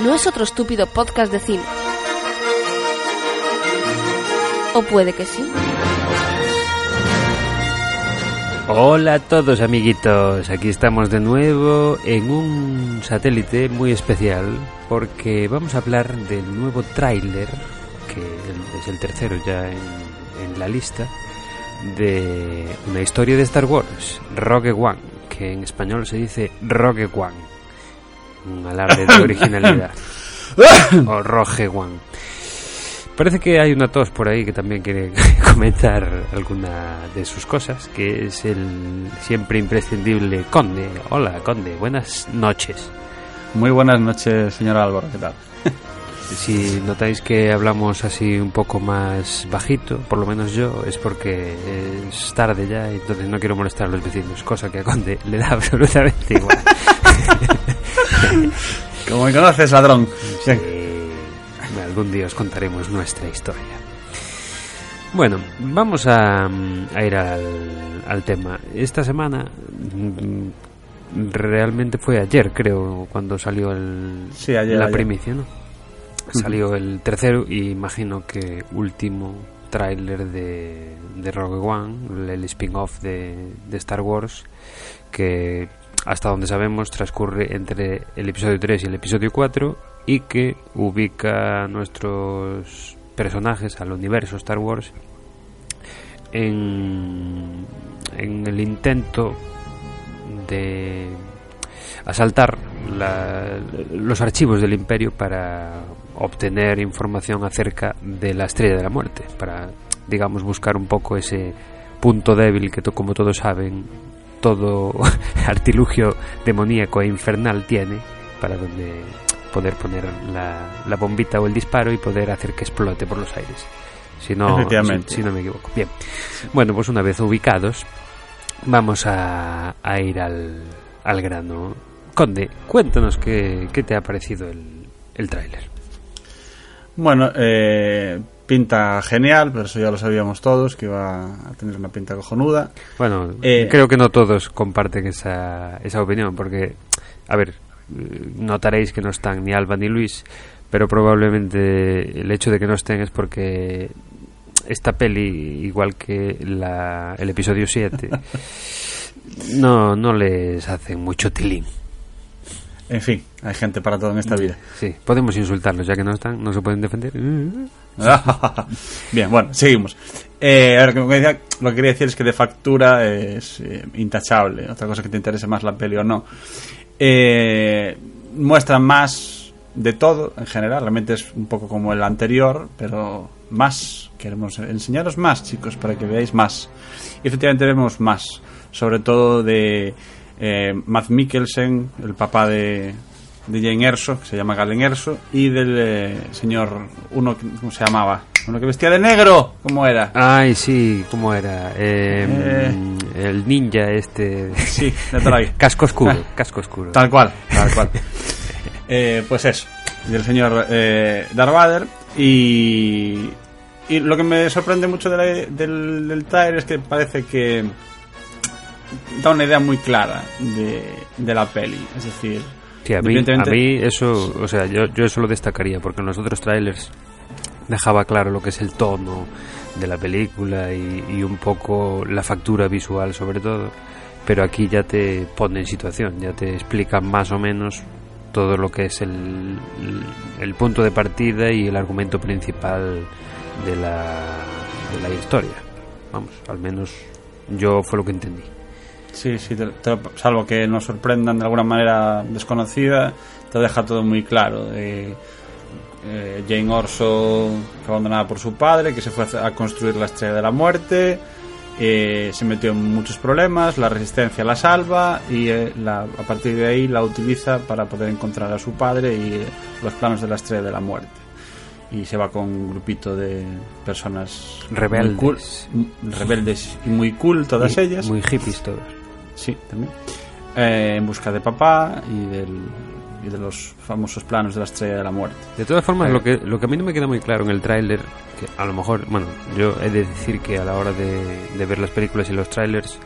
no es otro estúpido podcast de cine. O puede que sí. Hola a todos amiguitos, aquí estamos de nuevo en un satélite muy especial porque vamos a hablar del nuevo tráiler, que es el tercero ya en, en, la lista, de una historia de Star Wars, Rogue One, que en español se dice Rogue One, un alarde de originalidad, o Rogue One. Parece que hay una tos por ahí que también quiere comentar alguna de sus cosas, que es el siempre imprescindible Conde. Hola, Conde, buenas noches. Muy buenas noches, señor Álvaro, ¿qué tal? Si notáis que hablamos así un poco más bajito, por lo menos yo, es porque es tarde ya entonces no quiero molestar a los vecinos, cosa que a Conde le da absolutamente igual. Como me conoces, ladrón. Sí algún día os contaremos nuestra historia. Bueno, vamos a, a ir al, al, tema. Esta semana mm, realmente fue ayer, creo, cuando salió el, sí, ayer, la ayer. primicia, ¿no? Salió el tercero y imagino que último tráiler de, de Rogue One, el spin-off de, de Star Wars, que hasta donde sabemos transcurre entre el episodio 3 y el episodio 4 y que ubica a nuestros personajes al universo Star Wars en, el intento de asaltar los archivos del imperio para obtener información acerca de la estrella de la muerte para digamos buscar un poco ese punto débil que como todos saben todo artilugio demoníaco e infernal tiene para donde poder poner la, la, bombita o el disparo y poder hacer que explote por los aires. Si no, si, si no me equivoco. Bien. Bueno, pues una vez ubicados, vamos a, a ir al, al, grano. Conde, cuéntanos qué, qué te ha parecido el, el tráiler. Bueno, eh, pinta genial, pero eso ya lo sabíamos todos, que iba a tener una pinta cojonuda. Bueno, eh, creo que no todos comparten esa, esa opinión, porque, a ver, notaréis que no están ni Alba ni Luis, pero probablemente el hecho de que no estén es porque esta peli, igual que la, el episodio 7, no, no les hacen mucho tilín. En fin, hay gente para todo en esta vida. Sí, podemos insultarlos, ya que no están, no se pueden defender. Bien, bueno, seguimos. Eh, como decía, lo que quería decir es que de factura es eh, intachable. Otra cosa que te interese más la peli o no. Eh, muestran más de todo en general. Realmente es un poco como el anterior, pero más. Queremos enseñaros más, chicos, para que veáis más. Y efectivamente vemos más. Sobre todo de eh, Matt Mikkelsen, el papá de, de Jane Erso, que se llama Galen Erso, y del eh, señor, uno, ¿cómo se llamaba? Uno que vestía de negro, ¿cómo era? Ay, sí, ¿cómo era? Eh, eh, el ninja este. Sí, de ahí. casco oscuro, casco oscuro. Tal cual, tal cual. eh, pues eso, del señor eh, Darth Vader. Y, y lo que me sorprende mucho de la, del, del trailer es que parece que da una idea muy clara de, de la peli. Es decir, Sí, a mí, a mí eso, o sea, yo, yo eso lo destacaría, porque en los otros trailers dejaba claro lo que es el tono de la película y, y, un poco la factura visual sobre todo, pero aquí ya te pone en situación, ya te explica más o menos todo lo que es el, el punto de partida y el argumento principal de la, de la historia. Vamos, al menos yo fue lo que entendí. Sí, sí, te, te, salvo que nos sorprendan de alguna manera desconocida, te deja todo muy claro. Eh, eh, Jane Orso fue abandonada por su padre, que se fue a construir la estrella de la muerte, eh, se metió en muchos problemas, la resistencia la salva y eh, la, a partir de ahí la utiliza para poder encontrar a su padre y los planos de la estrella de la muerte. Y se va con un grupito de personas rebeldes, cool, rebeldes y muy cool todas y, ellas. Muy hippies todos. Sí, también. Eh, en busca de papá y, del, y, de los famosos planos de la estrella de la muerte. De todas formas, eh. lo, que, lo que a mí no me queda muy claro en el tráiler, que a lo mejor, bueno, yo he de decir que a la hora de, de ver las películas y los tráilers,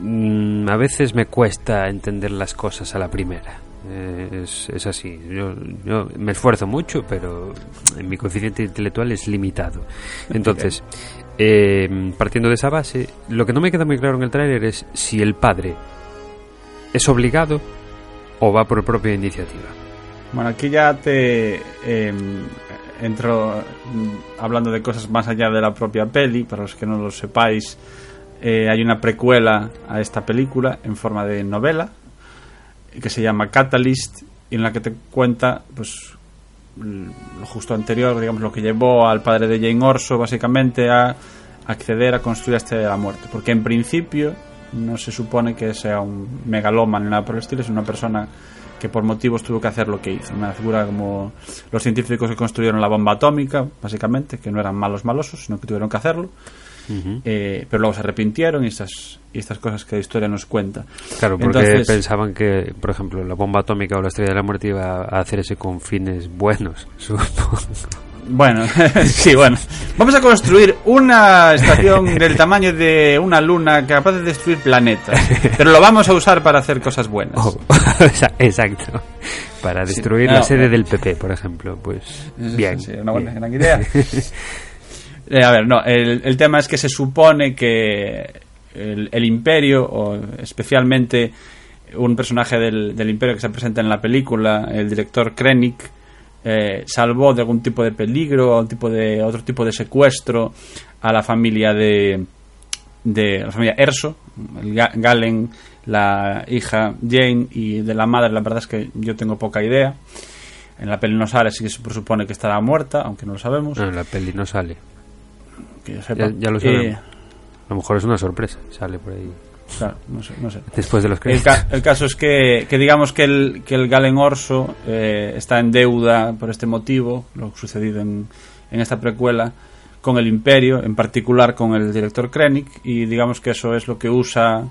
mmm, a veces me cuesta entender las cosas a la primera. eh, es, es así. Yo, yo me esfuerzo mucho, pero mi coeficiente intelectual es limitado. Entonces, eh, partiendo de esa base, lo que no me queda muy claro en el tráiler es si el padre es obligado o va por propia iniciativa. Bueno, aquí ya te eh, entro mm, hablando de cosas más allá de la propia peli, para los que no lo sepáis, eh, hay una precuela a esta película en forma de novela que se llama Catalyst y en la que te cuenta pues lo justo anterior, digamos, lo que llevó al padre de Jane Orso básicamente a acceder a construir este de la muerte, porque en principio no se supone que sea un megalómano ni nada por el estilo, es una persona que por motivos tuvo que hacer lo que hizo. Una figura como los científicos que construyeron la bomba atómica, básicamente, que no eran malos malosos, sino que tuvieron que hacerlo. Eh, pero luego se arrepintieron y estas, y estas cosas que la historia nos cuenta. Claro, porque Entonces- pensaban que, por ejemplo, la bomba atómica o la estrella de la muerte iba a hacerse con fines buenos, supongo. Bueno, sí, bueno. Vamos a construir una estación del tamaño de una luna capaz de destruir planetas. Pero lo vamos a usar para hacer cosas buenas. Oh, Exacto. Para destruir no, la sede del PP, por ejemplo. Pues bien. Sí, una buena bien. gran idea. Eh, a ver, no, el, el tema es que se supone que el, imperio, o especialmente un personaje del, del imperio que se presenta en la película, el director Krennic, eh, salvó de algún tipo de peligro, algún tipo de otro tipo de secuestro a la familia de, de la familia Erso, el Ga- Galen, la hija Jane y de la madre, la verdad es que yo tengo poca idea. En la peli no sale, así que se presupone que estará muerta, aunque no lo sabemos. No, la peli no sale. Que yo sepa. Ya- ya lo Eh. A lo mejor es una sorpresa. Sale por ahí. claro, no sé, no sé. Después de los El, ca- el caso es que, que digamos que el, que el Galen Orso eh, está en deuda por este motivo, lo sucedido en, en esta precuela, con el Imperio, en particular con el director Krennic, y digamos que eso es lo que usa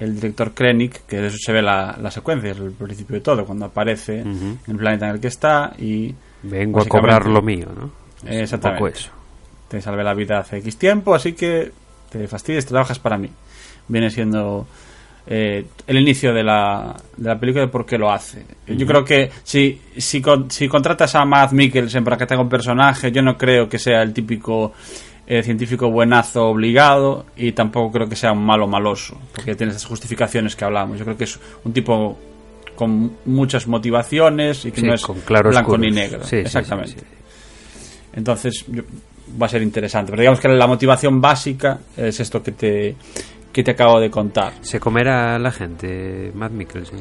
el director Krennic, que de eso se ve la, la secuencia, es el principio de todo, cuando aparece en el planeta en el que está y Vengo a cobrar lo mío, ¿no? Es Exactamente. Un poco eso. Te salvé la vida hace X tiempo, así que te fastidies, trabajas para mí. Viene siendo eh, el inicio de la, de la película de por qué lo hace. Yo creo que si, si, con- si contratas a Matt Mikkelsen para que te haga un personaje, yo no creo que sea el típico eh, científico buenazo obligado y tampoco creo que sea un malo maloso, porque tiene esas justificaciones que hablamos. Yo creo que es un tipo con muchas motivaciones y que Sí, no es con blanco ni negro. Sí, Exactamente. sí. Entonces yo- va a ser interesante. Pero digamos que la motivación básica es esto que te, que te acabo de contar. ¿Se comerá la gente, Matt Mikkelsen?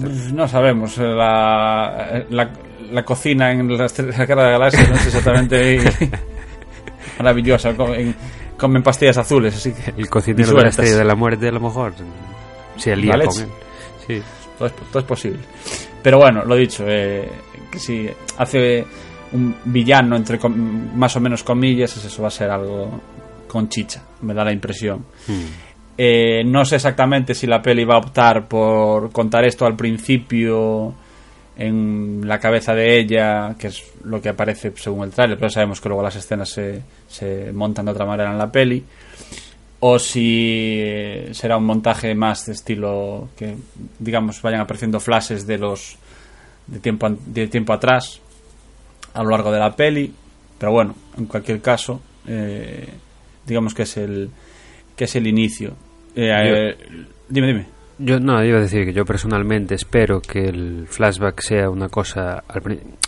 Pues No sabemos. eh, La, la, la cocina en la, cara de la galaxia no es exactamente maravillosa. Comen, comen pastillas azules, así que El cocinero de la estrella de la muerte, a lo mejor. Se alía con él. Sí. todo es, todo es posible. Pero bueno, lo dicho, eh, que si hace un villano, entre com- más o menos comillas, es eso va a ser algo con chicha, me da la impresión. Hmm. Eh, no sé exactamente si la peli va a optar por contar esto al principio en la cabeza de ella, que es lo que aparece según el tráiler, pero sabemos que luego las escenas se, se montan de otra manera en la peli. O si eh, será un montaje más de estilo que, digamos, vayan apareciendo flashes de los de tiempo, de tiempo atrás a lo largo de la peli. Pero bueno, en cualquier caso, eh, digamos que es el que es el inicio. Eh, dime, dime. Yo no, iba a decir que yo personalmente espero que el flashback sea una cosa al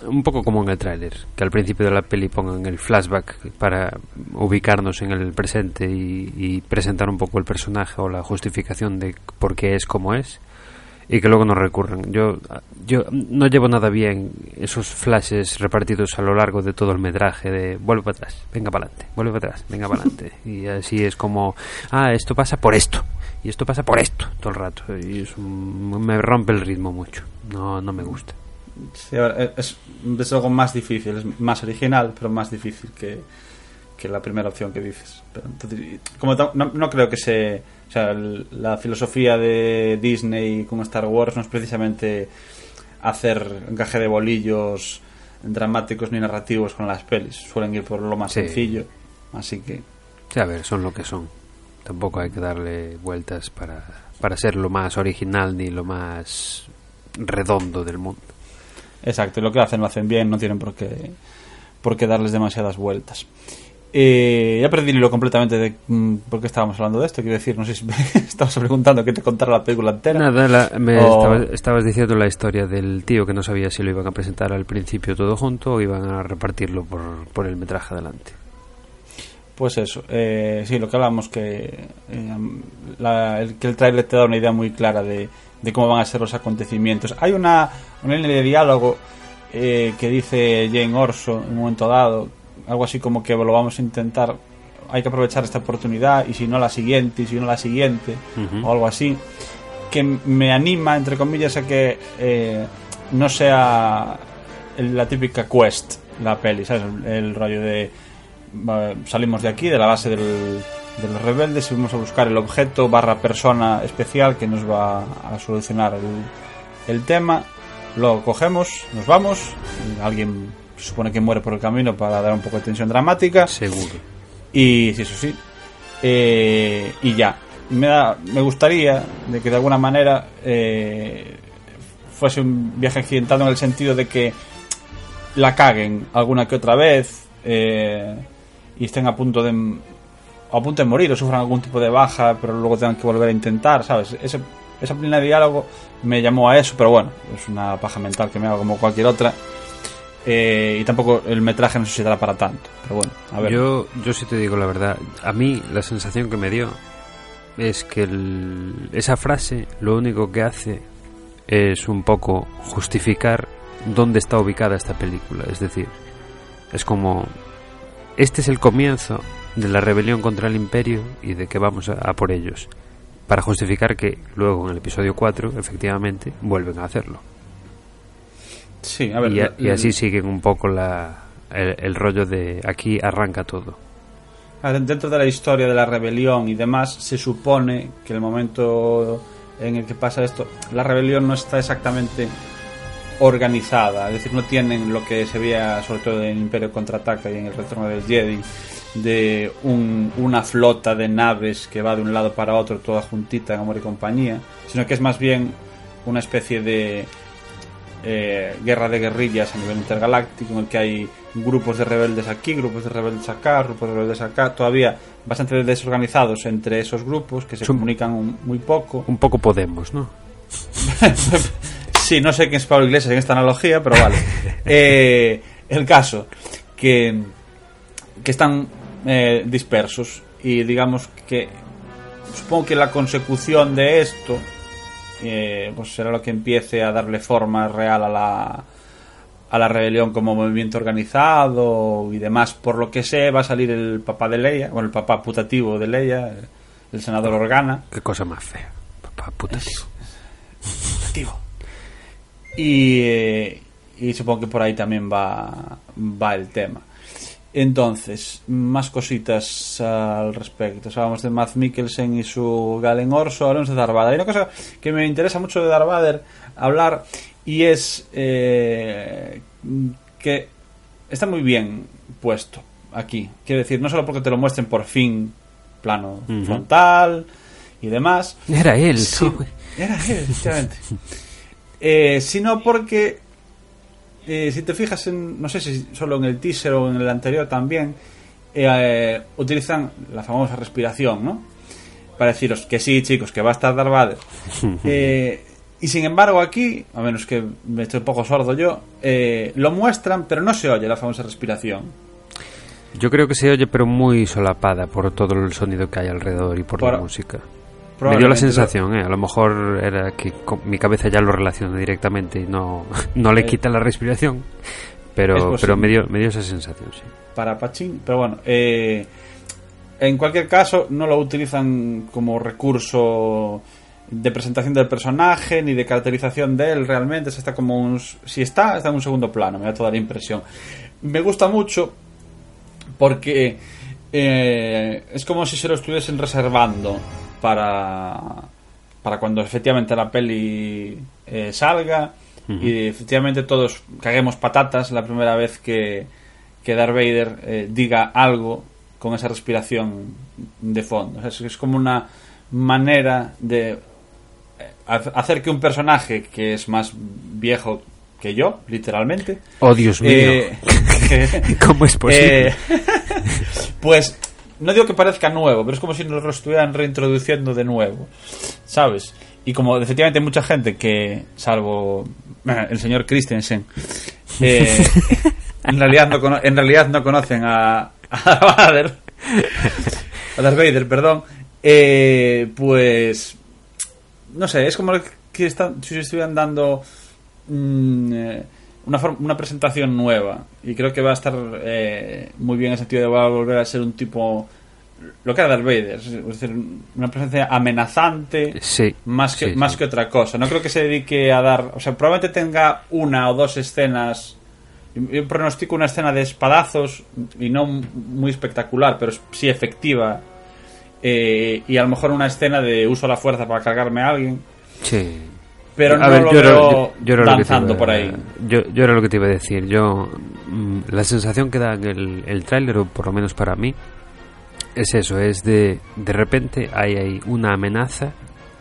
un poco como en el tráiler, que al principio de la peli pongan el flashback para ubicarnos en el presente y, y presentar un poco el personaje o la justificación de por qué es como es y que luego no recurran. Yo yo no llevo nada bien esos flashes repartidos a lo largo de todo el metraje de vuelve para atrás, venga para adelante, vuelve para atrás, venga para adelante y así es como ah, esto pasa por esto y esto pasa por esto todo el rato y es un- me rompe el ritmo mucho. No no me gusta. Sí, ver, es, es algo más difícil, es más original, pero más difícil que, que la primera opción que dices. Pero, entonces, como no, no creo que se. O sea, el- la filosofía de Disney con Star Wars no es precisamente hacer encaje de bolillos dramáticos ni narrativos con las pelis. Suelen ir por lo más Sí. sencillo. Así que. Sí, a ver, son lo que son. Tampoco hay que darle vueltas para, para ser lo más original ni lo más redondo del mundo. Exacto, y lo que hacen lo hacen bien, no tienen por qué, por qué darles demasiadas vueltas. Eh, ya perdí hilo completamente de mm, por qué estábamos hablando de esto. Quiero decir, no sé si me estabas preguntando que te contara la película entera. Nada, la- me O- estabas, estabas diciendo la historia del tío que no sabía si lo iban a presentar al principio todo junto o iban a repartirlo por, por el metraje adelante. Pues eso, eh, sí, lo que hablamos que, eh, la- el, que el trailer te da una idea muy clara de, de cómo van a ser los acontecimientos. Hay una, una línea de diálogo eh, que dice Jane Orso en un momento dado, algo así como que lo vamos a intentar, hay que aprovechar esta oportunidad y si no la siguiente, y si no la siguiente, o algo así, que me anima, entre comillas, a que eh, no sea la típica quest, la peli, ¿sabes? El, el rollo de salimos de aquí, de la base del, de los rebeldes, y vamos a buscar el objeto barra persona especial que nos va a solucionar el, el tema. Lo cogemos, nos vamos, alguien se supone que muere por el camino para dar un poco de tensión dramática. Seguro. Y sí, eso sí. Eh, y ya. Me, da- me gustaría de que de alguna manera eh, fuese un viaje accidentado en el sentido de que la caguen alguna que otra vez eh, y estén a punto de a punto de morir o sufran algún tipo de baja pero luego tengan que volver a intentar sabes Ese- esa línea de diálogo me llamó a eso pero bueno es una paja mental que me hago como cualquier otra Eh, y tampoco el metraje no para tanto pero bueno Yo, yo sí te digo la verdad. A mí la sensación que me dio es que el- esa frase lo único que hace es un poco justificar dónde está ubicada esta película. Es decir, es como este es el comienzo de la rebelión contra el imperio y de que vamos a, a por ellos. Para justificar que luego en el episodio 4 efectivamente vuelven a hacerlo. Sí, a ver, y, a- y el- así siguen un poco la, el, el rollo de aquí arranca todo. dentro de la historia de la rebelión y demás, se supone que el momento en el que pasa esto, la rebelión no está exactamente organizada, es decir, no tienen lo que se veía sobre todo en Imperio Contraataca y en el Retorno del Jedi, de un- una flota de naves que va de un lado para otro toda juntita en amor y compañía, sino que es más bien una especie de eh, guerra de guerrillas a nivel intergaláctico en el que hay grupos de rebeldes aquí, grupos de rebeldes acá, grupos de rebeldes acá, todavía bastante desorganizados entre esos grupos que se Son- comunican un- muy poco. Un poco Podemos, ¿no? Sí, no sé quién es Pablo Iglesias en esta analogía, pero vale. Eh, el caso, que, que están eh, dispersos y digamos que supongo que la consecución de esto eh, pues será lo que empiece a darle forma real a la, a la rebelión como movimiento organizado y demás. Por lo que sé, va a salir el papá de Leia, bueno, el papá putativo de Leia, el senador Organa. Qué cosa más fea. Papá puta, tío. Putativo. Y, eh, y supongo que por ahí también va, va el tema. Entonces, más cositas al respecto. Hablábamos de Matt Mikkelsen y su Galen Orso, hablamos de Darth Vader. Hay una cosa que me interesa mucho de Darth Vader hablar y es eh, que está muy bien puesto aquí. Quiero decir, no solo porque te lo muestren por fin plano frontal y demás, Era él, Sí, era él, efectivamente. Eh, sino porque, eh, si te fijas, en, no sé si solo en el teaser o en el anterior también, eh, utilizan la famosa respiración, ¿no? Para deciros que sí, chicos, que va a estar Darth Vader. Eh, y sin embargo aquí, a menos que me estoy un poco sordo yo, eh, lo muestran, pero no se oye la famosa respiración. Yo creo que se oye, pero muy solapada por todo el sonido que hay alrededor y por, la música. Me dio la sensación, ¿eh? A lo mejor era que co- mi cabeza ya lo relaciona directamente y no, no le Eh, quita la respiración. es Pero, pero me, dio, me dio esa sensación, sí. para Pachín, pero bueno, eh, en cualquier caso no lo utilizan como recurso de presentación del personaje ni de caracterización de él realmente, es está como un, si está, está en un segundo plano, me da toda la impresión. Me gusta mucho porque eh, es como si se lo estuviesen reservando para para cuando efectivamente la peli eh, salga y efectivamente todos caguemos patatas la primera vez que, que Darth Vader eh, diga algo con esa respiración de fondo. O sea, es, como una manera de ha- hacer que un personaje que es más viejo que yo, literalmente, Oh, Dios mío. eh, ¿Cómo es posible? eh, pues no digo que parezca nuevo, pero es como si nos lo estuvieran reintroduciendo de nuevo, ¿sabes? Y como efectivamente hay mucha gente que, salvo eh, el señor Christensen, eh, en, realidad no cono- en realidad no conocen a, a Vader, a Darth Vader, perdón, eh, pues no sé, es como que están, si estuvieran dando mm, eh, una, una presentación nueva y creo que va a estar eh, muy bien en el sentido de va a volver a ser un tipo lo que era Darth Vader, es decir, una presencia amenazante Sí. más que sí, más sí. que otra cosa. No creo que se dedique a dar, o sea, probablemente tenga una o dos escenas. Yo pronostico una escena de espadazos y no muy espectacular, pero sí efectiva. eh, y a lo mejor una escena de uso la fuerza para cargarme a alguien, Sí. Pero no A ver, lo yo era- veo yo- yo era lo que te danzando iba- por ahí. Yo, yo era lo que te iba a decir. Yo, mm, la sensación que da el, el tráiler, o por lo menos para mí, es eso, es de, de repente hay, hay una amenaza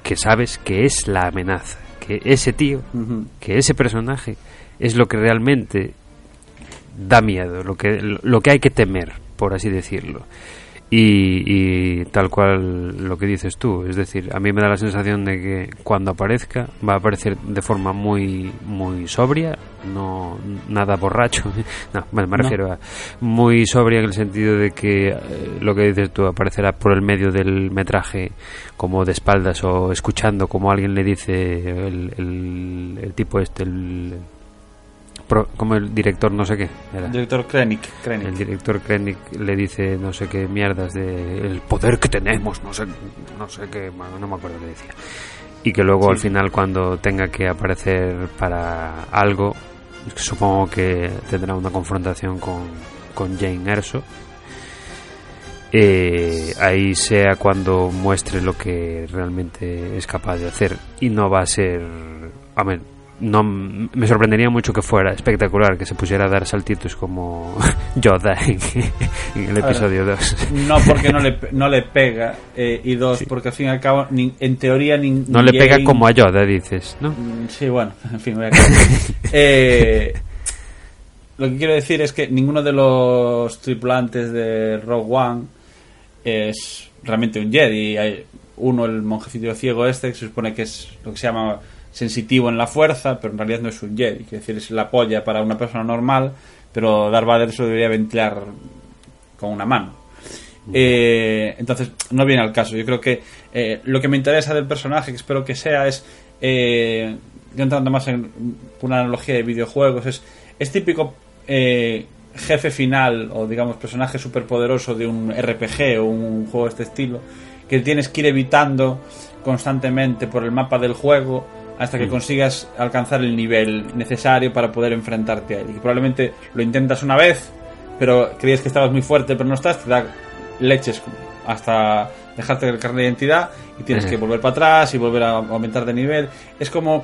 que sabes que es la amenaza, que ese tío, que ese personaje es lo que realmente da miedo, lo que, lo que hay que temer, por así decirlo. Y, y tal cual lo que dices tú, es decir, a mí me da la sensación de que cuando aparezca va a aparecer de forma muy muy sobria, no nada borracho, no, bueno, me No. refiero a muy sobria en el sentido de que eh, lo que dices tú aparecerá por el medio del metraje como de espaldas o escuchando como alguien le dice el, el, el tipo este, el, pro- como el director no sé qué, era. Director Krennic. Krennic. El director Krennic le dice no sé qué mierdas de el poder que tenemos, no sé, no sé qué, no me acuerdo qué decía. Y que luego Sí. al final cuando tenga que aparecer para algo, supongo que tendrá una confrontación con, con Jane Erso. Eh, ahí sea cuando muestre lo que realmente es capaz de hacer y no va a ser a ver no me sorprendería mucho que fuera espectacular que se pusiera a dar saltitos como Yoda en, en el episodio 2 No porque no le, no le pega, eh, y dos, porque al fin y al cabo, ni- en teoría, ni, no ni le pega como a Yoda dices ¿no? Mm, Sí, bueno, en fin, voy a. Eh, lo que quiero decir es que ninguno de los tripulantes de Rogue One es realmente un Jedi. Hay uno, el monjecillo ciego este, que se supone que es lo que se llama sensitivo en la fuerza, pero en realidad no es un Jedi. Quiero decir, es la polla para una persona normal, pero Darth Vader se lo debería ventilar con una mano. Eh, entonces, no viene al caso. Yo creo que eh, lo que me interesa del personaje, que espero que sea, es. Eh, yo entrando más en una analogía de videojuegos, es, es típico eh, jefe final o, digamos, personaje superpoderoso de un RPG o un juego de este estilo, que tienes que ir evitando constantemente por el mapa del juego hasta que consigas alcanzar el nivel necesario para poder enfrentarte a él. Y probablemente lo intentas una vez, pero creías que estabas muy fuerte, pero no estás, te da leches hasta dejarte el carnet de identidad y tienes que volver para atrás y volver a aumentar de nivel. Es como.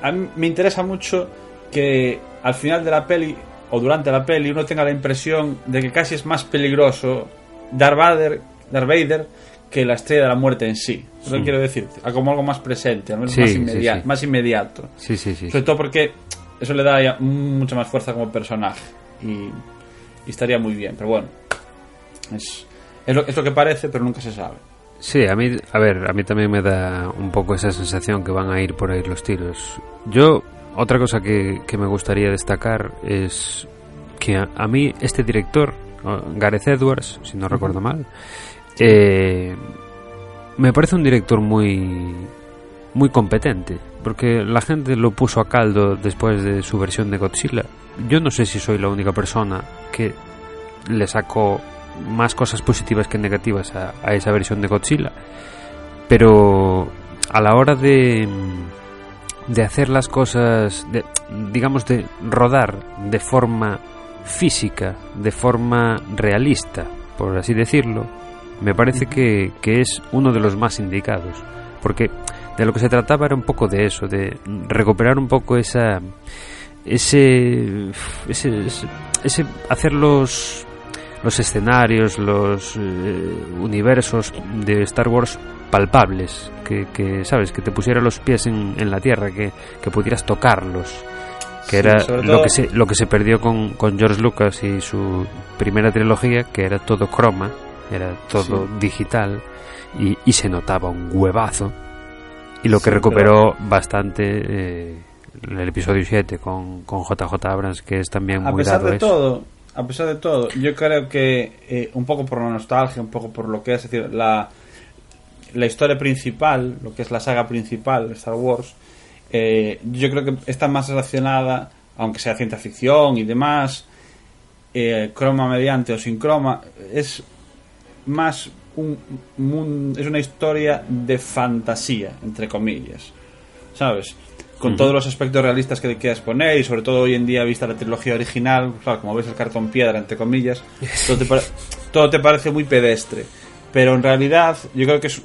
A mí me interesa mucho que al final de la peli o durante la peli uno tenga la impresión de que casi es más peligroso Darth Vader, Darth Vader que la estrella de la muerte en sí. Es lo que quiero decir, como algo más presente, al menos Sí, más, sí, inmedia- sí. más inmediato. sí sí sí Sobre todo porque eso le da ya mucha más fuerza como personaje. Y, y estaría muy bien. Pero bueno, es, es, lo, es lo que parece, pero nunca se sabe. Sí, a mí, a ver, a mí también me da un poco esa sensación que van a ir por ahí los tiros. Yo, otra cosa que, que me gustaría destacar es que a, a mí este director, Gareth Edwards, si no recuerdo mal, eh, me parece un director muy muy competente, porque la gente lo puso a caldo después de su versión de Godzilla. Yo no sé si soy la única persona que le sacó más cosas positivas que negativas a, a esa versión de Godzilla, pero a la hora de de hacer las cosas, de, digamos de rodar de forma física, de forma realista, por así decirlo, me parece que, que es uno de los más indicados, porque de lo que se trataba era un poco de eso, de recuperar un poco esa ese ese, ese, hacer los los escenarios, los eh, universos de Star Wars palpables, que, que, sabes, que te pusiera los pies en, en la tierra, que, que pudieras tocarlos que Sí, era lo que se lo que se perdió con, con George Lucas y su primera trilogía que era todo croma era todo digital y, y se notaba un huevazo y lo que Sí, recuperó bastante eh, el episodio 7 con, con JJ Abrams que es también a muy pesar dado de eso. todo a pesar de todo yo creo que eh, un poco por la nostalgia un poco por lo que es, es decir la la historia principal lo que es la saga principal de Star Wars eh, yo creo que está más relacionada aunque sea ciencia ficción y demás eh, croma mediante o sin croma es más un, mun- es una historia de fantasía entre comillas sabes con todos los aspectos realistas que le quieras poner y sobre todo hoy en día vista la trilogía original claro, como ves el cartón piedra entre comillas todo te, pare- todo te parece muy pedestre. Pero en realidad yo creo que es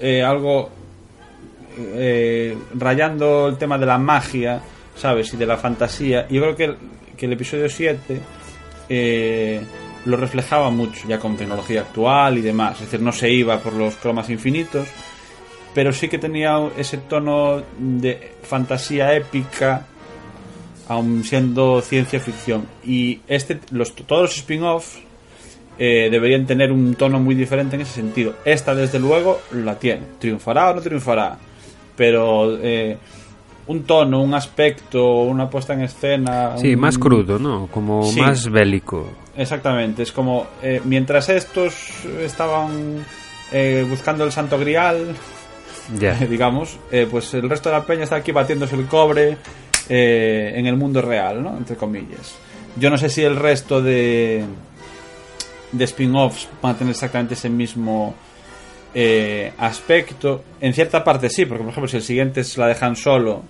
eh, algo eh, rayando el tema de la magia sabes y de la fantasía. Yo creo que el, que el episodio 7 eh, lo reflejaba mucho ya con tecnología actual y demás. Es decir no se iba por los cromas infinitos pero sí que tenía ese tono de fantasía épica aun siendo ciencia ficción. Y este los todos los spin-offs eh, deberían tener un tono muy diferente en ese sentido. Esta desde luego la tiene. Triunfará o no triunfará pero eh, un tono un aspecto una puesta en escena Sí, un- más crudo, ¿no? Como Sí. más bélico. Exactamente, es como eh, mientras estos estaban eh, buscando el santo grial, Ya. digamos, eh, pues el resto de la peña está aquí batiéndose el cobre eh, en el mundo real, ¿no? Entre comillas. Yo no sé si el resto de, de spin-offs van a tener exactamente ese mismo eh, aspecto. En cierta parte sí, porque por ejemplo si el siguiente es la de Han Solo,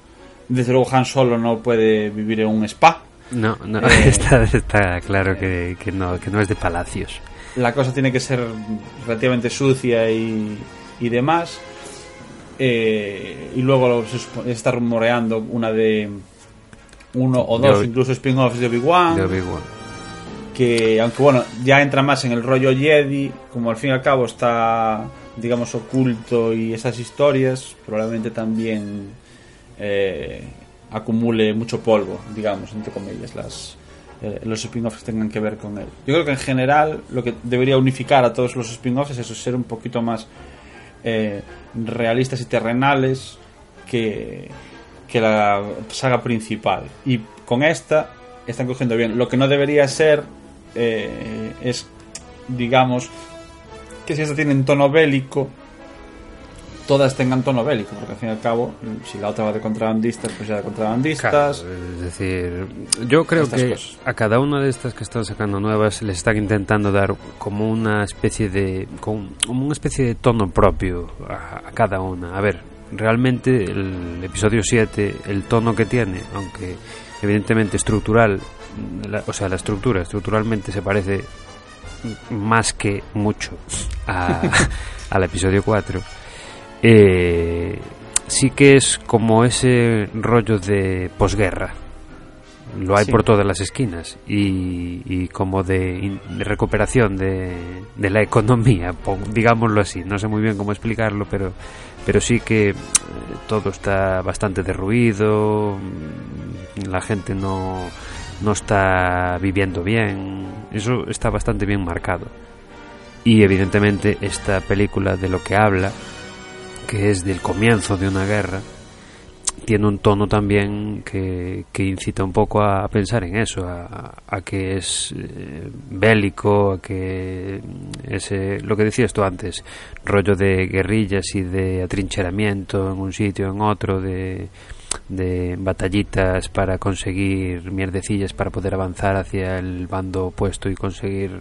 desde luego Han Solo no puede vivir en un spa. No, no, Eh. está, está claro que, que no, que no es de palacios. la cosa tiene que ser relativamente sucia y, y demás. Eh, y luego se está rumoreando una de uno o dos, incluso spin-offs de Obi-Wan. De Obi-Wan. que aunque bueno, ya entra más en el rollo Jedi, como al fin y al cabo está, digamos, oculto y esas historias, probablemente también eh, acumule mucho polvo, digamos, entre comillas, las, eh, los spin-offs tengan que ver con él. Yo creo que en general lo que debería unificar a todos los spin-offs es eso, ser un poquito más eh, realistas y terrenales que, que la saga principal. Y con esta están cogiendo bien. Lo que no debería ser es, digamos, que si esta tiene un tono bélico, todas tengan tono bélico, porque al fin y al cabo, si la otra va de contrabandistas, pues ya de contrabandistas. Claro, es decir, yo creo que cosas. a cada una de estas que están sacando nuevas les están intentando dar como una especie de como como una especie de tono propio a, a cada una. A ver, realmente el episodio 7, el tono que tiene, aunque evidentemente estructural, la- o sea, la estructura estructuralmente se parece más que mucho a, al episodio 4 eh, sí que es como ese rollo de posguerra. Lo hay Sí. por todas las esquinas. Y, y como de, in- de recuperación de, de la economía digámoslo así. No sé muy bien cómo explicarlo pero pero sí que eh, todo está bastante derruido. La gente no no está viviendo bien. Eso está bastante bien marcado. Y evidentemente esta película de lo que habla que es del comienzo de una guerra tiene un tono también que, que incita un poco a, pensar en eso, a, a que es eh, bélico, a que ese, lo que decías tú antes, rollo de guerrillas y de atrincheramiento en un sitio, en otro, de, de batallitas para conseguir mierdecillas para poder avanzar hacia el bando opuesto y conseguir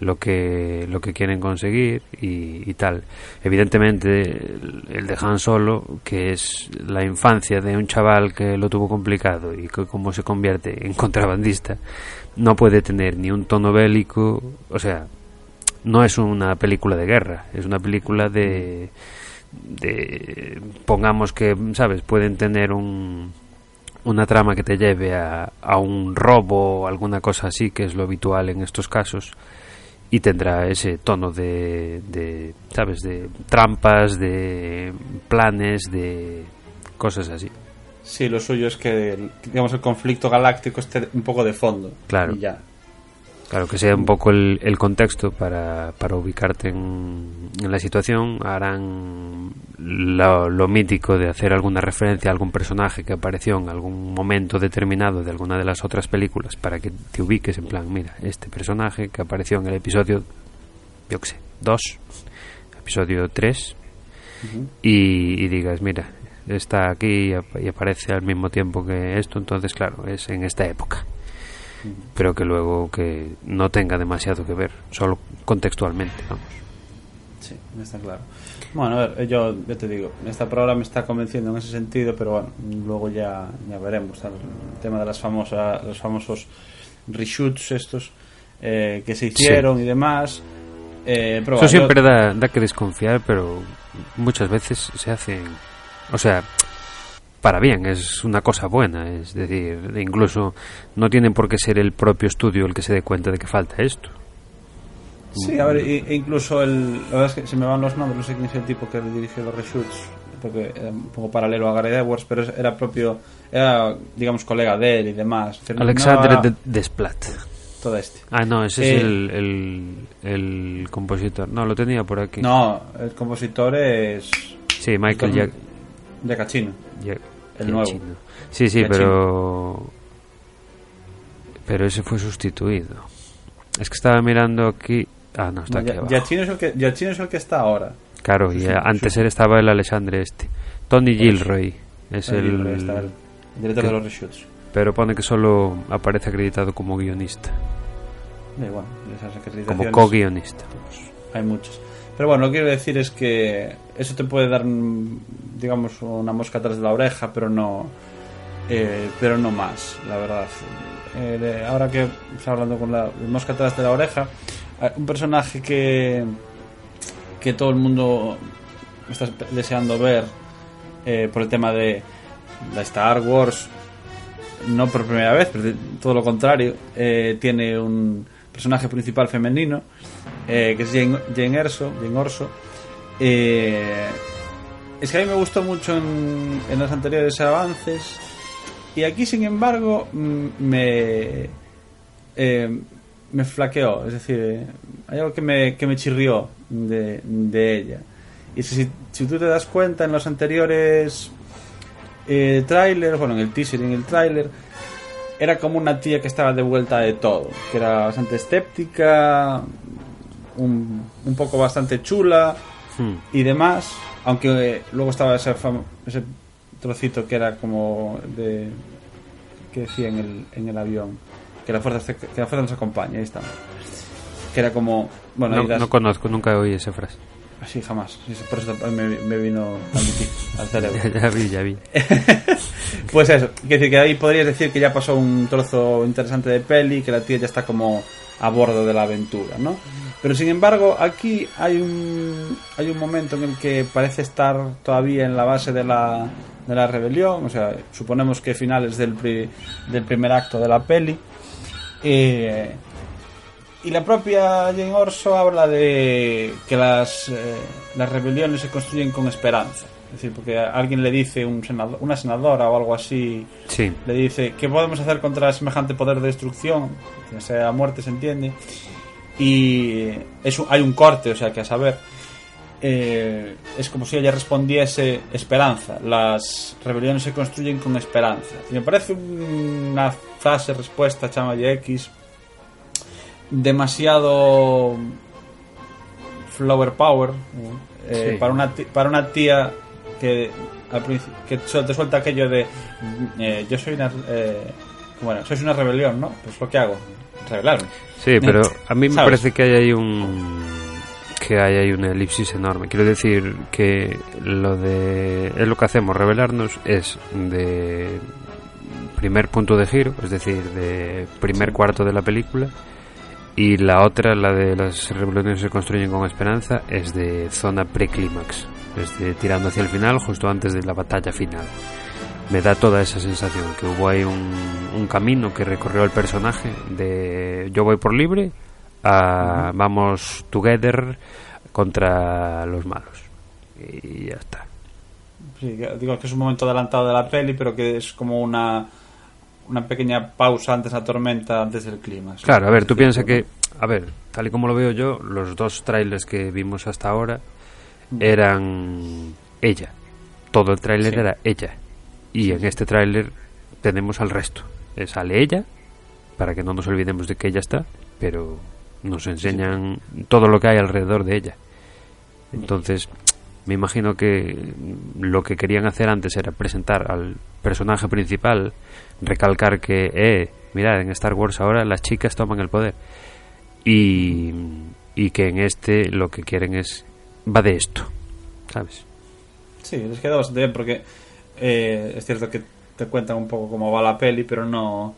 lo que lo que quieren conseguir y, y tal. Evidentemente el, el de Han Solo que es la infancia de un chaval que lo tuvo complicado y que como se convierte en contrabandista no puede tener ni un tono bélico o sea no es una película de guerra es una película de de pongamos que sabes pueden tener un una trama que te lleve a, a un robo o alguna cosa así que es lo habitual en estos casos y tendrá ese tono de, de, ¿sabes? De trampas, de planes, de cosas así. Sí, lo suyo es que, digamos, el conflicto galáctico esté un poco de fondo. Claro. Y ya. Claro, que sea un poco el, el contexto para, para ubicarte en, en la situación. Harán lo, lo mítico de hacer alguna referencia a algún personaje que apareció en algún momento determinado de alguna de las otras películas para que te ubiques en plan, mira, este personaje que apareció en el episodio, yo qué sé, 2, episodio 3, Ujú. y, y digas, mira, está aquí y aparece al mismo tiempo que esto, entonces claro, es en esta época. Pero que luego que no tenga demasiado que ver, solo contextualmente, vamos. Sí, está claro. Bueno, a ver, yo, yo te digo, esta prueba me está convenciendo en ese sentido, pero bueno, luego ya, ya veremos. ¿sabes? El tema de las famosas, los famosos reshoots estos eh, que se hicieron y demás. Eh, Eso siempre da, da que desconfiar, pero muchas veces se hacen, o sea, para bien, es una cosa buena, es decir, incluso no tienen por qué ser el propio estudio el que se dé cuenta de que falta esto. Sí, a ver, e- e incluso el. La verdad es que se me van los nombres, no sé quién es el tipo que dirigió los reshoots, porque era un poco paralelo a Gareth Edwards, pero era propio. Era, digamos, colega de él y demás. No Alexandre Desplat. Todo este. Ah, no, ese Eh, es el, el, el compositor. No, lo tenía por aquí. No, el compositor es. Sí, Michael Jack, Giacchino. El nuevo. Sí, sí, pero... Pero ese fue sustituido. Es que estaba mirando aquí... Ah, no, está aquí Gia- abajo. Giacchino es, el que, Giacchino es el que está ahora. Claro, y antes él estaba el Alexandre este. Tony. Gilroy es el... el director que- de los reshoots. Pero pone que solo aparece acreditado como guionista. Da igual, esas Como acreditaciones, co-guionista. pues, hay muchos. Pero bueno, lo que quiero decir es que eso te puede dar, digamos, una mosca atrás de la oreja, pero no, eh, pero no más, la verdad. Eh, ahora que está hablando con la mosca atrás de la oreja, un personaje que que todo el mundo está deseando ver eh, por el tema de la Star Wars no por primera vez, pero todo lo contrario, eh, tiene un personaje principal femenino, eh, que es Jane, Jane Erso, Jane Orso. Eh, es que a mí me gustó mucho en, los anteriores avances, y aquí, sin embargo, mm, me, eh, me flaqueó, es decir, eh, hay algo que me, que me chirrió de, de ella. Y si, si tú te das cuenta, en los anteriores eh, trailers, bueno, en el teaser y en el trailer, era como una tía que estaba de vuelta de todo, que era bastante escéptica, un, un poco bastante chula Hmm. y demás, aunque eh, luego estaba ese, ese trocito que era como de que decía en el, en el avión que la fuerza que la fuerza nos acompaña ahí estamos que era como bueno No, ahí das- no conozco, nunca oí esa frase. así jamás por eso me, me vino al, al cerebro ya vi, ya vi. Pues eso, quiere decir que ahí podrías decir que ya pasó un trozo interesante de peli, que la tía ya está como a bordo de la aventura, ¿no? Pero sin embargo, aquí hay un, hay un momento en el que parece estar todavía en la base de la, de la rebelión, o sea, suponemos que finales del, pri- del primer acto de la peli. Eh, y la propia Jane Orso habla de que las, eh, las rebeliones se construyen con esperanza. Es decir, porque alguien le dice, un senado- una senadora o algo así, Sí, le dice, ¿qué podemos hacer contra semejante poder de destrucción? Que sea muerte, se entiende. Y es hay un corte, o sea, que a saber, eh, es como si ella respondiese esperanza. Las rebeliones se construyen con esperanza. Y me parece una frase, respuesta, chama y X, demasiado flower power eh, Sí. para, una ti- para una tía que al que te suelta aquello de eh, yo soy una eh, bueno sois una rebelión no pues lo que hago rebelarme sí, pero a mí me ¿Sabes? parece que hay ahí un que hay ahí una elipsis enorme. Quiero decir que lo de es lo que hacemos, revelarnos es de primer punto de giro, es decir, de primer cuarto de la película y la otra, la de las rebeliones se construyen con esperanza, es de zona preclímax, es de tirando hacia el final, justo antes de la batalla final. Me da toda esa sensación que hubo ahí un, un camino que recorrió el personaje de yo voy por libre a vamos together contra los malos. Y ya está. Sí, digo que es un momento adelantado de la peli, pero que es como una una pequeña pausa antes de la tormenta, antes del clima. Claro, a ver, tú piensas que, a ver, tal y como lo veo yo, los dos trailers que vimos hasta ahora eran ella. Todo el tráiler Sí. era ella. Y en este tráiler tenemos al resto. Sale ella, para que no nos olvidemos de que ella está, pero nos enseñan todo lo que hay alrededor de ella. Entonces, me imagino que lo que querían hacer antes era presentar al personaje principal, recalcar que, eh, mirad, en Star Wars ahora las chicas toman el poder. Y, y que en este lo que quieren es, va de esto, ¿sabes? Sí, les queda bastante bien porque eh, es cierto que te cuentan un poco cómo va la peli, pero no,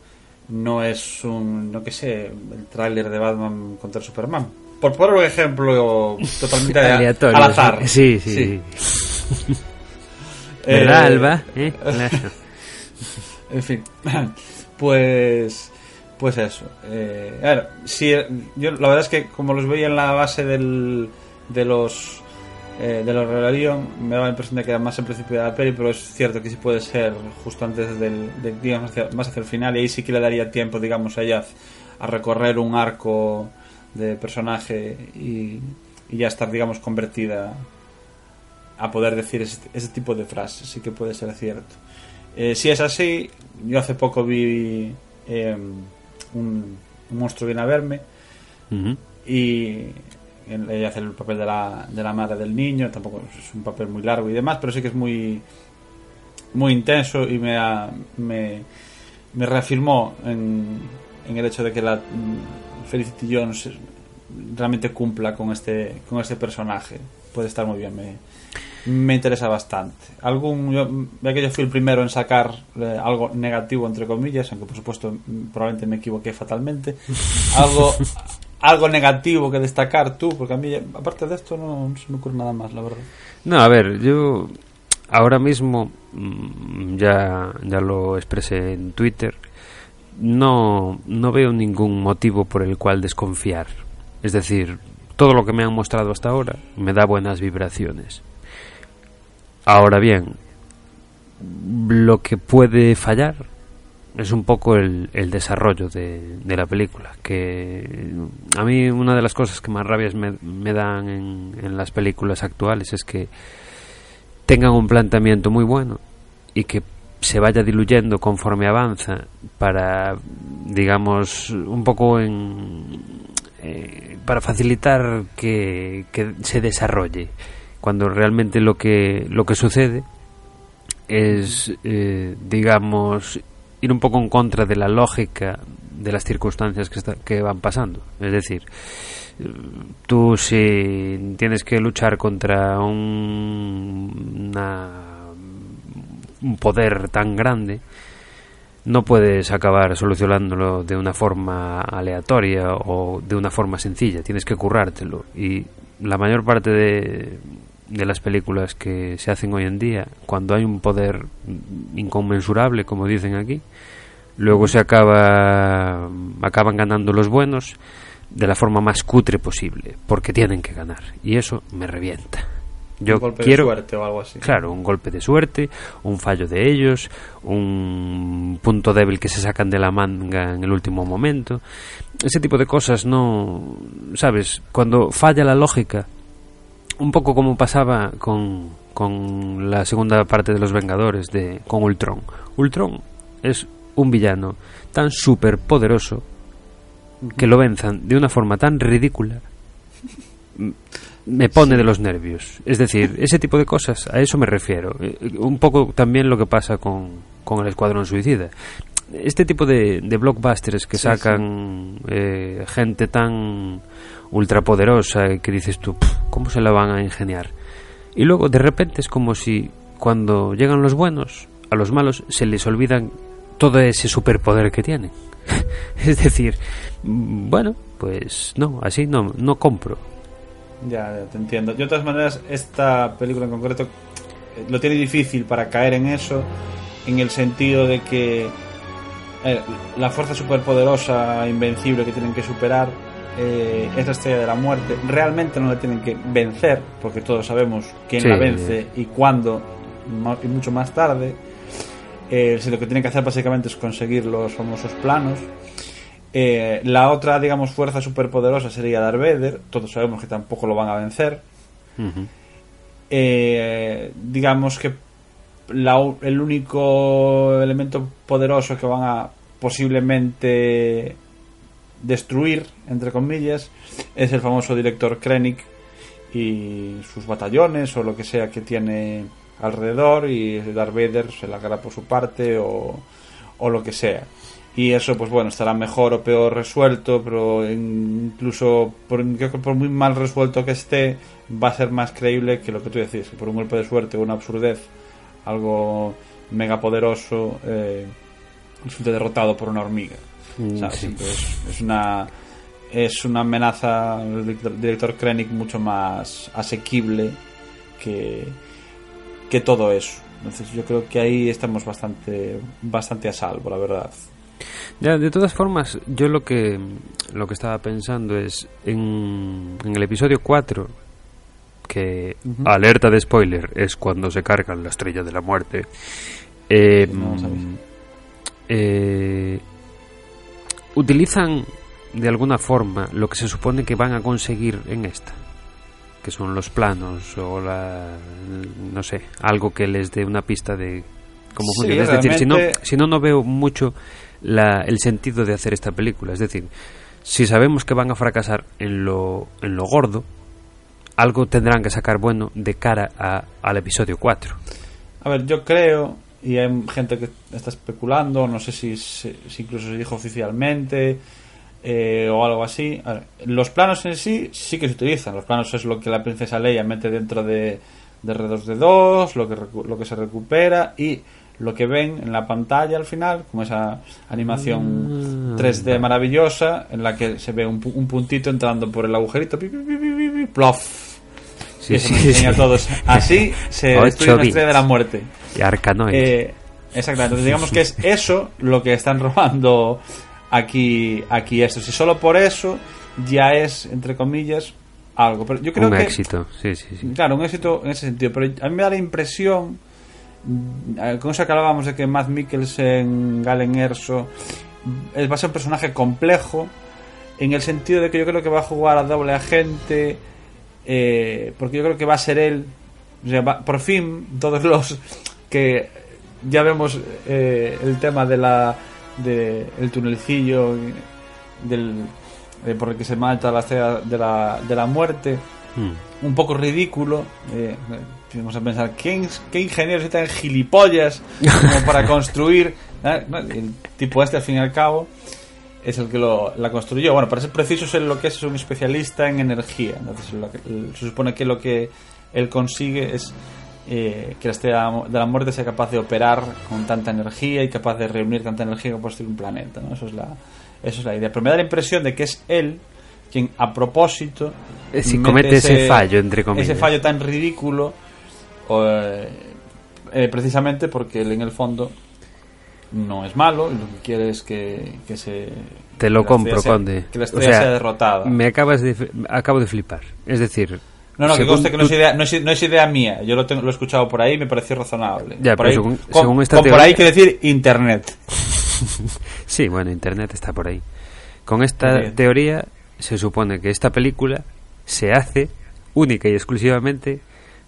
no es un, no que sé, el tráiler de Batman contra Superman. Por poner un ejemplo totalmente Aleatorio. al azar. Sí, sí. Eh, ¿Verdad, Alba? ¿Eh? Claro. En fin, pues pues eso. Eh, a ver, sí, yo la verdad es que como los veía en la base del, de los eh, de los Rebellion, me daba la impresión de que era más el principio de la peli, pero es cierto que sí puede ser justo antes del, del digamos, hacia- más hacia el final y ahí sí que le daría tiempo, digamos, a ella a recorrer un arco de personaje y, y ya estar, digamos, convertida a poder decir ese, ese tipo de frases, sí que puede ser cierto. Eh, si es así, yo hace poco vi eh, un, un monstruo viene a verme y ella hace el papel de la, de la madre del niño, tampoco es un papel muy largo y demás, pero sí que es muy muy intenso y me, me, me reafirmó en, en el hecho de que la mm, Felicity Jones realmente cumpla con este con este personaje. Puede estar muy bien, me, me interesa bastante. Algún, yo, ya que yo fui el primero en sacar eh, algo negativo, entre comillas, aunque por supuesto mm, probablemente me equivoqué fatalmente, algo, algo negativo que destacar tú, porque a mí, aparte de esto, no, me ocurre nada más, la verdad. No, a ver, yo ahora mismo mm, ya, ya lo expresé en Twitter. No, no veo ningún motivo por el cual desconfiar. Es decir, todo lo que me han mostrado hasta ahora me da buenas vibraciones. Ahora bien, lo que puede fallar es un poco el, el desarrollo de, de la película. Que a mí una de las cosas que más rabias me, me dan en, en las películas actuales es que tengan un planteamiento muy bueno y que se vaya diluyendo conforme avanza para, digamos, un poco en, eh, para facilitar que, que se desarrolle cuando realmente lo que lo que sucede es eh, digamos ir un poco en contra de la lógica de las circunstancias que, está- que van pasando es decir tú si tienes que luchar contra un, una- un poder tan grande no puedes acabar solucionándolo de una forma aleatoria o de una forma sencilla, tienes que currártelo. Y la mayor parte de, de las películas que se hacen hoy en día, cuando hay un poder inconmensurable, como dicen aquí, luego se acaba acaban ganando los buenos de la forma más cutre posible, porque tienen que ganar. Y eso me revienta. Yo un golpe quiero de suerte o algo así. Claro, un golpe de suerte, un fallo de ellos, un punto débil que se sacan de la manga en el último momento. Ese tipo de cosas no, sabes, cuando falla la lógica, un poco como pasaba con, con la segunda parte de los Vengadores de con Ultron. Ultron es un villano tan súper poderoso que lo venzan de una forma tan ridícula me pone de los nervios. Es decir, ese tipo de cosas, a eso me refiero. Eh, Un poco también lo que pasa con, con el Escuadrón Suicida. Este tipo de, de blockbusters que Sí, sacan eh, gente tan ultrapoderosa que dices tú, "Pf, ¿cómo se la van a ingeniar? Y luego de repente es como si cuando llegan los buenos, a los malos se les olvidan todo ese superpoder que tienen. es decir, mm, bueno, pues no, así no, no compro. Ya, ya te entiendo. Yo, de todas maneras, esta película en concreto eh, lo tiene difícil para caer en eso, en el sentido de que eh, la fuerza superpoderosa, invencible que tienen que superar, eh, es la estrella de la muerte, realmente no la tienen que vencer, porque todos sabemos quién la vence y cuándo, y mucho más tarde. Eh, lo que tienen que hacer básicamente es conseguir los famosos planos. Eh, la otra, digamos, fuerza superpoderosa sería Darth Vader. Todos sabemos que tampoco lo van a vencer. digamos que el único elemento poderoso que van a posiblemente destruir, entre comillas, es el famoso director Krennic y sus batallones o lo que sea que tiene alrededor y Darth Vader se la cara por su parte o, o lo que sea. Y eso, pues bueno, estará mejor o peor resuelto, pero incluso por, por muy mal resuelto que esté, va a ser más creíble que lo que tú decís, que por un golpe de suerte o una absurdez, algo mega poderoso, eh, resulte derrotado por una hormiga. Mm, es, una es una amenaza el director Krennic mucho más asequible que, que todo eso. Entonces yo creo que ahí estamos bastante bastante a salvo, la verdad. Ya, de todas formas, yo lo que lo que estaba pensando es en, en el episodio 4 que alerta de spoiler es cuando se cargan la estrella de la muerte. Eh, eh, utilizan de alguna forma lo que se supone que van a conseguir en esta que son los planos o la no sé algo que les dé una pista de cómo funciona. Es decir si no si no no veo mucho la, el sentido de hacer esta película. Es decir si sabemos que van a fracasar en lo en lo gordo algo tendrán que sacar bueno de cara a, al episodio 4 a ver yo creo y hay gente que está especulando, no sé si, si, incluso se dijo oficialmente eh, o algo así. los planos en sí sí que se utilizan. Los planos es lo que la princesa Leia mete dentro de, de R2D2, lo que, lo que se recupera y lo que ven en la pantalla al final, como esa animación 3D ah. maravillosa en la que se ve un, un puntito entrando por el agujerito, plof. Sí, sí, a todos. Así se destruye la estrella de la muerte. Y Arcanoid. Eh, exactamente. Entonces digamos que es eso lo que están robando aquí, aquí esto. Si solo por eso ya es, entre comillas, algo. Pero yo creo un que, éxito, sí, sí, sí. Claro, un éxito en ese sentido. Pero a mí me da la impresión, mm, con eso que hablábamos de que Matt Mikkelsen, Galen Erso, va a ser un personaje complejo, en el sentido de que yo creo que va a jugar a doble agente, eh, porque yo creo que va a ser él, o sea, por fin, todos los que ya vemos eh, el tema de la de el tunelcillo del por el que se mata la estrella de la, de la muerte. Hmm. un poco ridículo eh, vamos a pensar ¿qué, qué ingenieros están gilipollas como para construir el tipo este al fin y al cabo es el que lo, la construyó. Bueno para ser preciso es lo que es un especialista en energía. Entonces se supone que lo que él consigue es eh, que la estrella de la muerte sea capaz de operar con tanta energía y capaz de reunir tanta energía para construir un planeta. ¿no? Eso, es la, eso es la idea. Pero me da la impresión de que es él quien a propósito eh, si comete ese, fallo entre comillas ese fallo tan ridículo eh, eh, precisamente porque él en el fondo no es malo y lo que quiere es que, que se te lo compro conde que la estrella sea, derrotada me acabas de acabo de flipar es decir no, no, que conste que no es, idea, no, es, no es idea mía. Yo lo, tengo, lo he escuchado por ahí y me pareció razonable. Ya, por ahí, según, según esta con, por ahí quiere decir Internet. sí, bueno, Internet está por ahí. Con esta teoría se supone que esta película se hace única y exclusivamente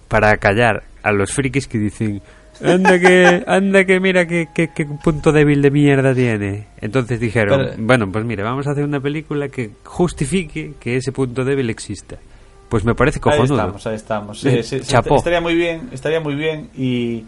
para callar a los frikis que dicen anda que anda que mira qué que, que, punto débil de mierda tiene entonces dijeron Pero, bueno pues mire vamos a hacer una película que justifique que ese punto débil exista pues me parece cojonudo. Ahí estamos, ahí estamos. Sí, sí, estaría muy bien, estaría muy bien y,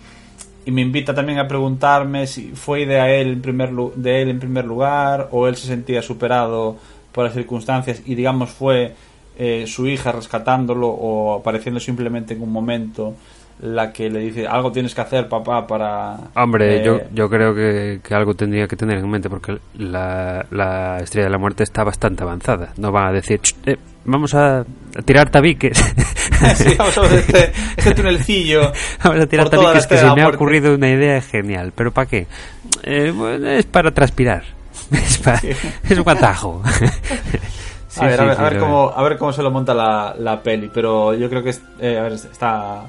y, me invita también a preguntarme si fue idea él en primer, de él en primer lugar o él se sentía superado por las circunstancias y digamos fue eh, su hija rescatándolo o apareciendo simplemente en un momento la que le dice algo tienes que hacer papá para hombre eh, yo, yo creo que, que, algo tendría que tener en mente porque la, la estrella de la muerte está bastante avanzada. No va a decir eh, vamos a, a, tirar tabiques sí, vamos a ver este, este tunelcillo vamos a tirar tabiques que se me ha ocurrido una idea genial. Pero ¿para qué? Eh, bueno, es para transpirar. Es, para, es un atajo a ver, sí, a ver, sí, a ver cómo, a ver cómo se lo monta la, la peli, pero yo creo que es- eh, a ver, está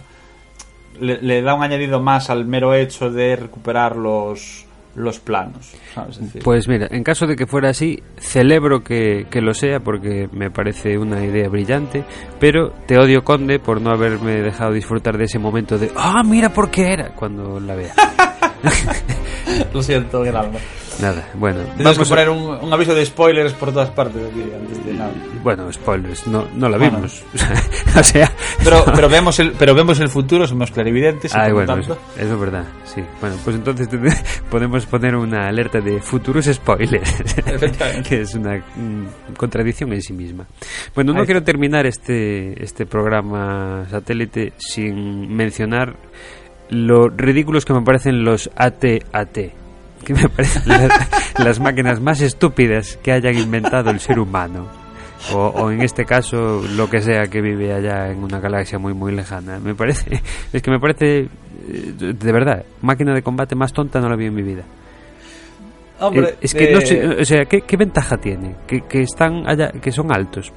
le, le da un añadido más al mero hecho de recuperar los los planos, ¿sabes? Decir, Pues mira, en caso de que fuera así, celebro que, que lo sea porque me parece una idea brillante, pero te odio, Conde, por no haberme dejado disfrutar de ese momento de ¡Ah, mira por qué era! cuando la vea. lo siento, en el alma. Nada, bueno, Tenemos que vamos a- poner un, un aviso de spoilers por todas partes aquí antes de nada. Bueno, spoilers, no, no la Bueno. vimos. o sea... Pero, pero vemos el, pero vemos el futuro, somos clarividentes. Ay, bueno, tanto- eso, eso es verdad, sí. Bueno, pues entonces podemos poner una alerta de futuros spoilers, que es una mm, contradicción en sí misma. Bueno, no Ahí quiero terminar este, este programa satélite sin mencionar lo ridículos que me parecen los AT-AT, que me parecen las, las máquinas más estúpidas que hayan inventado el ser humano. O, o en este caso lo que sea que vive allá en una galaxia muy muy lejana. Me parece es que me parece eh, de verdad máquina de combate más tonta no la vi en mi vida. Hombre, Eh, es que eh, no sé o sea ¿qué, qué ventaja tiene que, que están allá que son altos.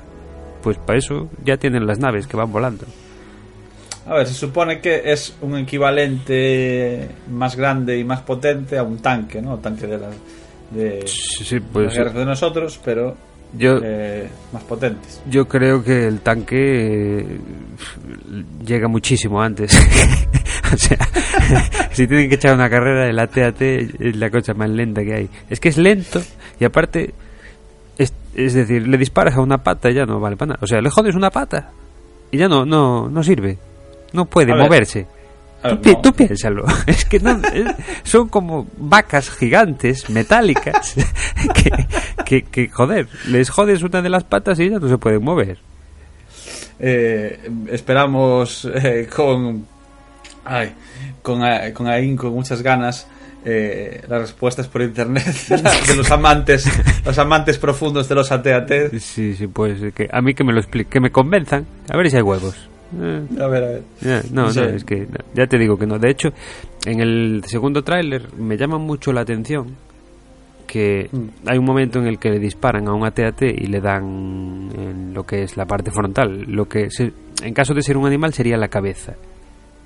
Pues para eso ya tienen las naves que van volando A ver, se supone que es un equivalente más grande y más potente a un tanque, ¿no? Tanque de la de sí, sí, pues guerras de nosotros, pero yo eh, más potentes. Yo creo que el tanque eh, llega muchísimo antes. o sea, si tienen que echar una carrera, el AT-AT es la cosa más lenta que hay. Es que es lento y aparte, es, es decir, le disparas a una pata y ya no vale para nada. O sea, le jodes una pata y ya no, no, no sirve. No puede ver, moverse. a Tú, no. piénsalo. Es que no, son como vacas gigantes, metálicas, que, que, que, joder, les jodes una de las patas y ya no se pueden mover. Eh, esperamos eh, con ay, con, eh, con ahínco, con muchas ganas eh, las respuestas por internet de los amantes los amantes profundos de los AT-AT. Sí, sí, pues que a mí que me lo explique, que me convenzan, a ver si hay huevos. Eh, A ver, a ver. no, Sí. no, es que ya te digo que no. De hecho, en el segundo tráiler me llama mucho la atención que Mm. hay un momento en el que le disparan a un AT-AT y le dan en lo que es la parte frontal, lo que se- en caso de ser un animal sería la cabeza.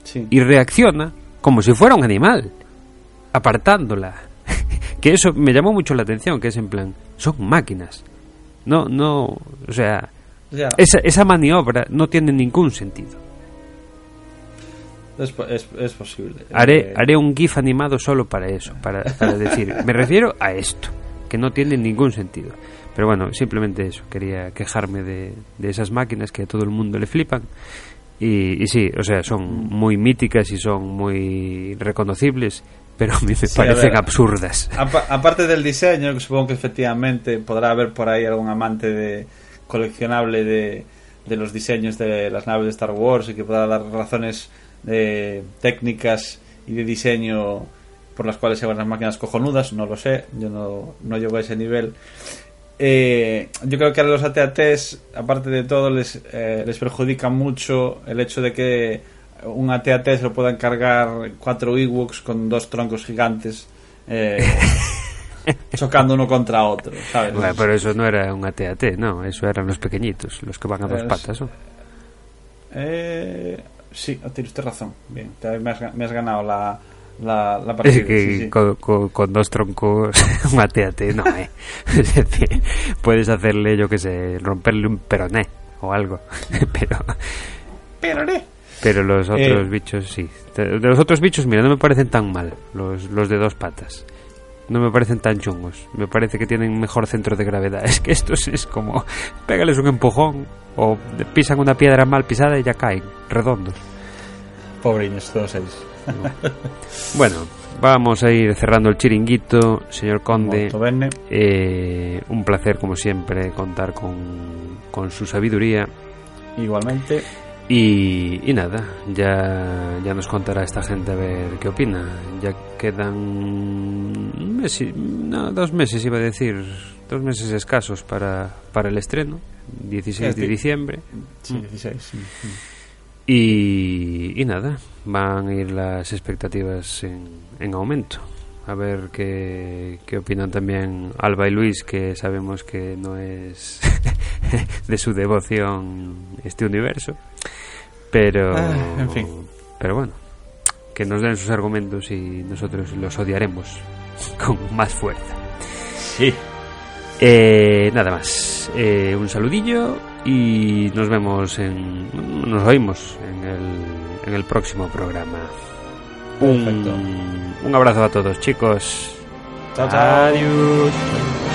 Sí. y reacciona como si fuera un animal, apartándola. que eso me llamó mucho la atención, que es en plan, son máquinas. No, no, o sea, O sea, esa, esa maniobra no tiene ningún sentido. es, po- es- es posible. Haré, Eh, haré un GIF animado solo para eso, para, para decir, me refiero a esto, que no tiene ningún sentido. Pero bueno, simplemente eso, quería quejarme de, de esas máquinas que a todo el mundo le flipan. Y, y sí, o sea, son muy míticas y son muy reconocibles, pero a mí me Sí, parecen ver. absurdas. apa- aparte del diseño, que supongo que efectivamente podrá haber por ahí algún amante de coleccionable de, de los diseños de las naves de Star Wars y que podrá dar razones de técnicas y de diseño por las cuales se van las máquinas cojonudas, no lo sé, yo no, no llego a ese nivel. Eh, yo creo que a los AT-ATs, aparte de todo, les, eh, les perjudica mucho el hecho de que un AT-AT se lo puedan cargar cuatro Ewoks con dos troncos gigantes eh, chocando uno contra otro, ¿sabes? Bueno, pero eso no era un AT-AT, no, eso eran los pequeñitos, los que van a dos Es- patas. ¿no? Eh, sí, tienes usted razón. Bien, te- me has, me has ganado la, la, la Es partida. que sí, sí. Con, con- con dos troncos, un AT-AT, no, eh. Es decir, puedes hacerle, yo que sé, romperle un peroné o algo, pero... Pero, ¿eh? Pero los otros Eh. bichos sí. De de los otros bichos, mira, no me parecen tan mal. Los, los de dos patas. No me parecen tan chungos. Me parece que tienen mejor centro de gravedad. Es que estos es como. Pégales un empujón. O pisan una piedra mal pisada y ya caen. Redondos. Pobriños, todos ellos. Bueno, vamos a ir cerrando el chiringuito, señor Conde. Eh, un placer, como siempre, contar con, con su sabiduría. Igualmente. Y, y nada, ya, ya nos contará esta gente a ver qué opina. Ya quedan mes no, dos meses, iba a decir, dos meses escasos para, para el estreno, 16 de diciembre. Sí, 16. sí, sí. Y, y nada, van a ir las expectativas en, en aumento. A ver qué, qué opinan también Alba y Luis, que sabemos que no es de su devoción este universo. Pero, Ah, en fin. pero bueno, que nos den sus argumentos y nosotros los odiaremos con más fuerza. Sí. Eh, nada más. Eh, un saludillo y nos vemos en. Nos oímos en el, en el próximo programa. Un, un abrazo a todos, chicos. Chao, chao. Adiós.